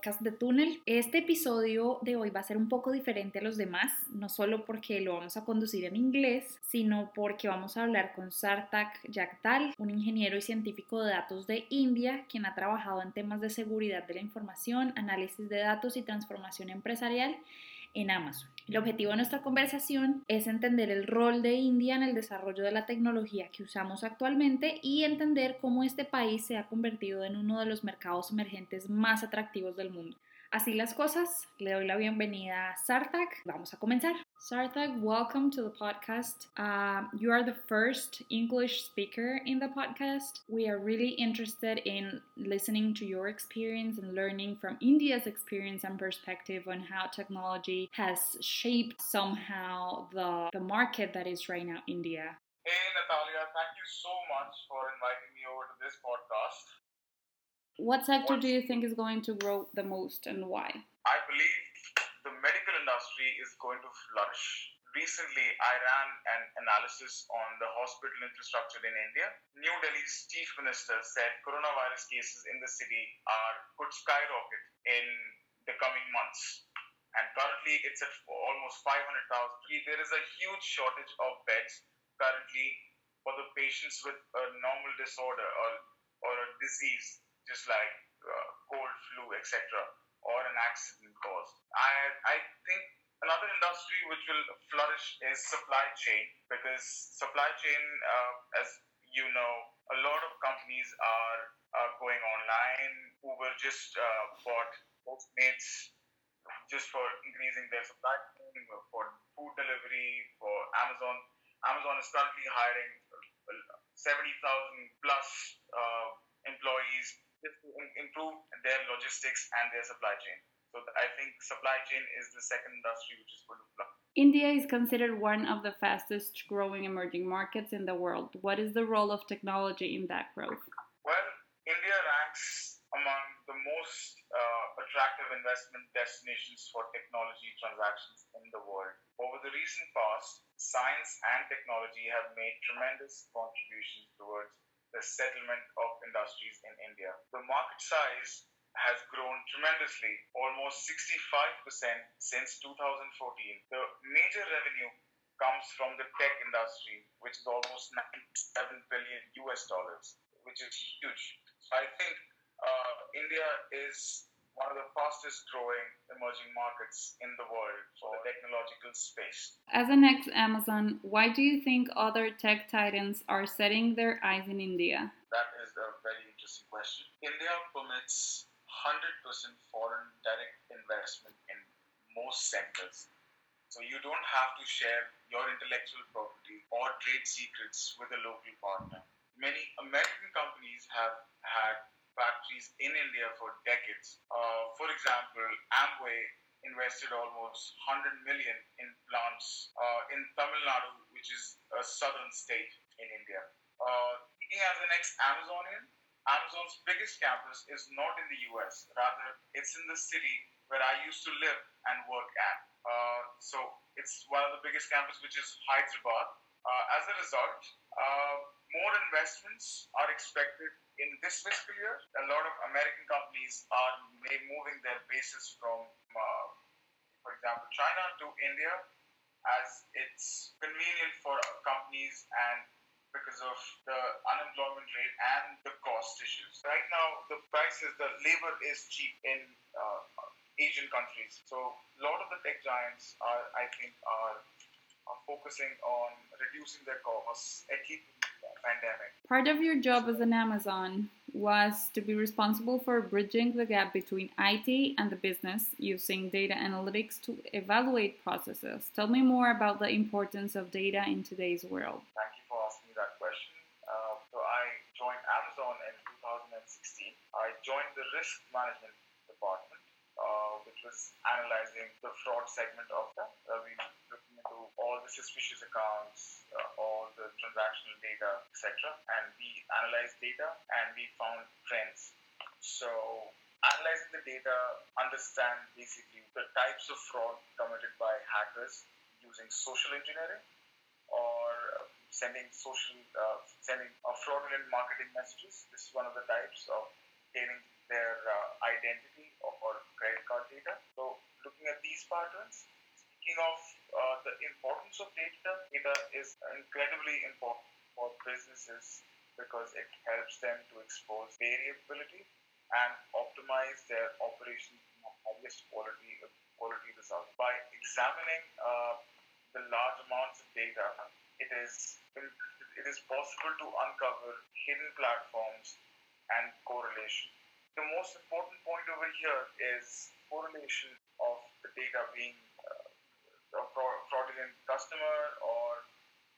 podcast de Túnel. Este episodio de hoy va a ser un poco diferente a los demás, no solo porque lo vamos a conducir en inglés, sino porque vamos a hablar con Sartak Jagtal, un ingeniero y científico de datos de India, quien ha trabajado en temas de seguridad de la información, análisis de datos y transformación empresarial en Amazon. El objetivo de nuestra conversación es entender el rol de India en el desarrollo de la tecnología que usamos actualmente y entender cómo este país se ha convertido en uno de los mercados emergentes más atractivos del mundo. Así las cosas, le doy la bienvenida a Sartak. Vamos a comenzar. Sartak, welcome to the podcast. Uh, you are the first English speaker in the podcast. We are really interested in listening to your experience and learning from India's experience and perspective on how technology has shaped somehow the, the market that is right now India. Hey Natalia, thank you so much for inviting me over to this podcast. What sector do you think is going to grow the most and why? I believe industry is going to flourish. Recently, I ran an analysis on the hospital infrastructure in India. New Delhi's chief minister said coronavirus cases in the city are could skyrocket in the coming months. And currently, it's at almost 500,000. There is a huge shortage of beds currently for the patients with a normal disorder or, or a disease just like uh, cold, flu, etc., or an accident caused. I, I think another industry which will flourish is supply chain because supply chain, uh, as you know, a lot of companies are uh, going online. Uber just uh, bought Postmates just for increasing their supply chain for food delivery for Amazon. Amazon is currently hiring 70,000 plus uh, employees just to improve their logistics and their supply chain. So I think supply chain is the second industry which is going to flourish. India is considered one of the fastest growing emerging markets in the world. What is the role of technology in that growth? Well, India ranks among the most uh, attractive investment destinations for technology transactions in the world. Over the recent past, science and technology have made tremendous contributions towards the settlement of industries in India. The market size has grown tremendously, almost 65% since 2014. The major revenue comes from the tech industry, which is almost 97 billion US dollars, which is huge. So I think uh, India is one of the fastest growing emerging markets in the world for the technological space. As an ex Amazon, why do you think other tech titans are setting their eyes in India? That a very interesting question. India permits 100% foreign direct investment in most sectors. So you don't have to share your intellectual property or trade secrets with a local partner. Many American companies have had factories in India for decades. Uh, for example, Amway invested almost 100 million in plants uh, in Tamil Nadu, which is a southern state in India. Uh, speaking as an ex-Amazonian, Amazon's biggest campus is not in the US. Rather, it's in the city where I used to live and work at. Uh, so it's one of the biggest campus, which is Hyderabad. Uh, as a result, uh, more investments are expected in this fiscal year, a lot of American companies are moving their bases from, uh, for example, China to India, as it's convenient for companies and because of the unemployment rate and the cost issues. Right now, the prices, the labor is cheap in uh, Asian countries. So a lot of the tech giants are, I think, are, are focusing on reducing their costs, at least pandemic. Part of your job as an Amazon was to be responsible for bridging the gap between IT and the business using data analytics to evaluate processes. Tell me more about the importance of data in today's world. Thank you for asking me that question. Uh, so I joined Amazon in 2016. I joined the risk management department, uh, which was analyzing the fraud segment of that. Uh, we looking into all the suspicious accounts, uh, all the transactional data, etc. And we analyzed data and we found trends. So analyzing the data, understand basically the types of fraud committed by hackers using social engineering or sending social uh, sending fraudulent marketing messages. This is one of the types of gaining their uh, identity or, or credit card data. So looking at these patterns, speaking of uh, the importance of data, data is incredibly important for businesses because it helps them to expose variability and optimize their operations for highest quality quality results. By examining uh, the large amounts of data, it is it is possible to uncover hidden platforms and correlation. The most important point over here is correlation of the data being uh, a fraudulent customer or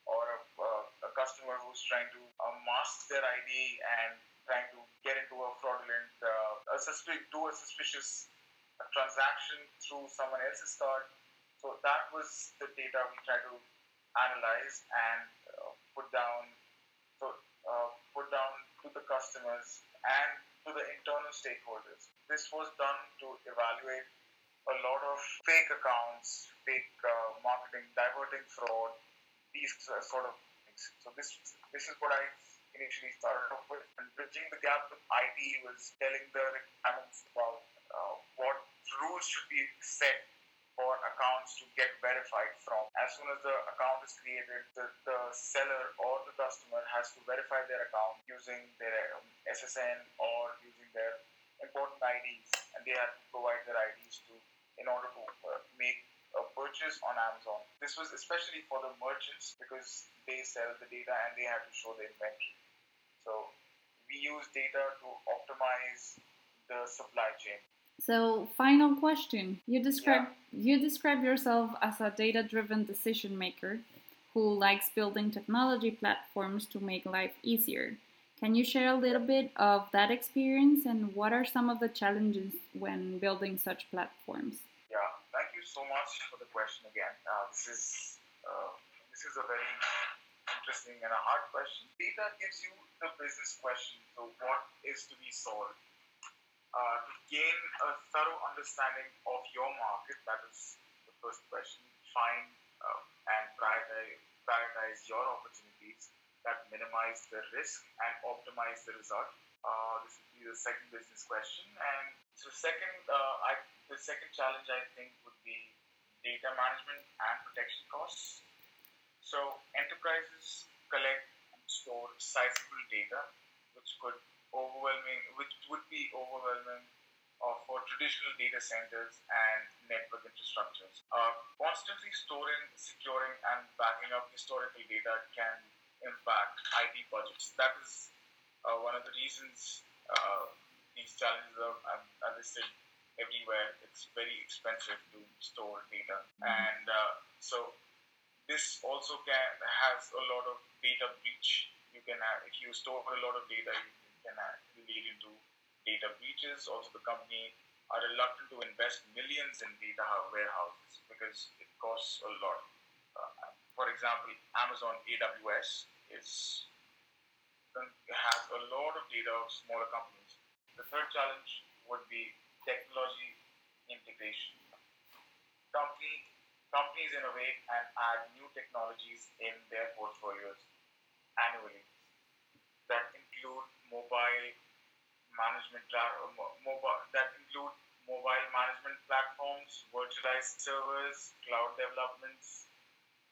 or a, uh, a customer who's trying to uh, mask their ID and trying to get into a fraudulent, uh, a susp- do a suspicious transaction through someone else's card. So that was the data we tried to analyze and uh, put down, so uh, put down to the customers and to the internal stakeholders. This was done to evaluate a lot of fake accounts, fake uh, marketing, diverting fraud, these sort of things. So this this is what I initially started off with. And bridging the gap with IT was telling the requirements about uh, what rules should be set for accounts to get verified from. As soon as the account is created, the, the seller or the customer has to verify their account using their um, SSN or using their important IDs, and they have to provide their IDs to in order to uh, make a purchase on Amazon. This was especially for the merchants because they sell the data and they have to show the inventory. So we use data to optimize the supply chain. So, final question. You describe yeah. you describe yourself as a data-driven decision maker who likes building technology platforms to make life easier. Can you share a little bit of that experience and what are some of the challenges when building such platforms? Yeah, thank you so much for the question again. Uh, this is uh, this is a very interesting and a hard question. Data gives you the business question, so what is to be solved. Uh, to gain a thorough understanding of your market, that is the first question. Find uh, and prioritize, your opportunities that minimize the risk and optimize the result. Uh, this would be the second business question. And so, second, uh, I the second challenge I think would be data management and protection costs. So enterprises collect and store sizable data, which could overwhelming, which would be overwhelming uh, for traditional data centers and network infrastructures. Uh, constantly storing, securing, and backing up historical data can impact IT budgets. That is uh, one of the reasons uh, these challenges are, are listed everywhere. It's very expensive to store data, mm-hmm. and uh, so this also can has a lot of data breach. You can have, if you store a lot of data, you lead into data breaches. Also, the company are reluctant to invest millions in data warehouses because it costs a lot. Uh, for example, Amazon AWS is has a lot of data of smaller companies. The third challenge would be technology integration. Company, companies innovate and add new technologies in their portfolios annually that include mobile management uh, mobile that include mobile management platforms, virtualized servers, cloud developments,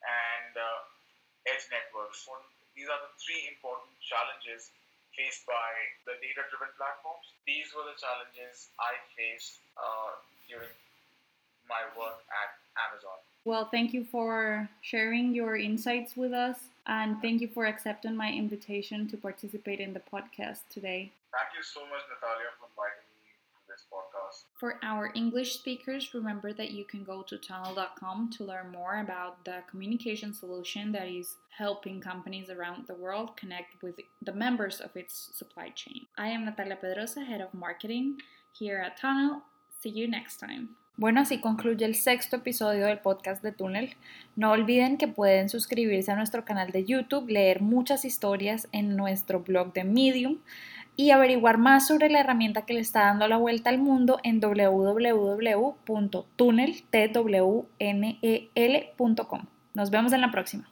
and uh, edge networks. So these are the three important challenges faced by the data driven platforms. These were the challenges I faced uh, during my work Well, thank you for sharing your insights with us and thank you for accepting my invitation to participate in the podcast today. Thank you so much, Natalia, for inviting me to this podcast. For our English speakers, remember that you can go to tunnel.com to learn more about the communication solution that is helping companies around the world connect with the members of its supply chain. I am Natalia Pedrosa, head of marketing here at Tunnel. See you next time. Bueno, así concluye el sexto episodio del podcast de Túnel. No olviden que pueden suscribirse a nuestro canal de YouTube, leer muchas historias en nuestro blog de Medium y averiguar más sobre la herramienta que le está dando la vuelta al mundo en www.tunnel.com. Nos vemos en la próxima.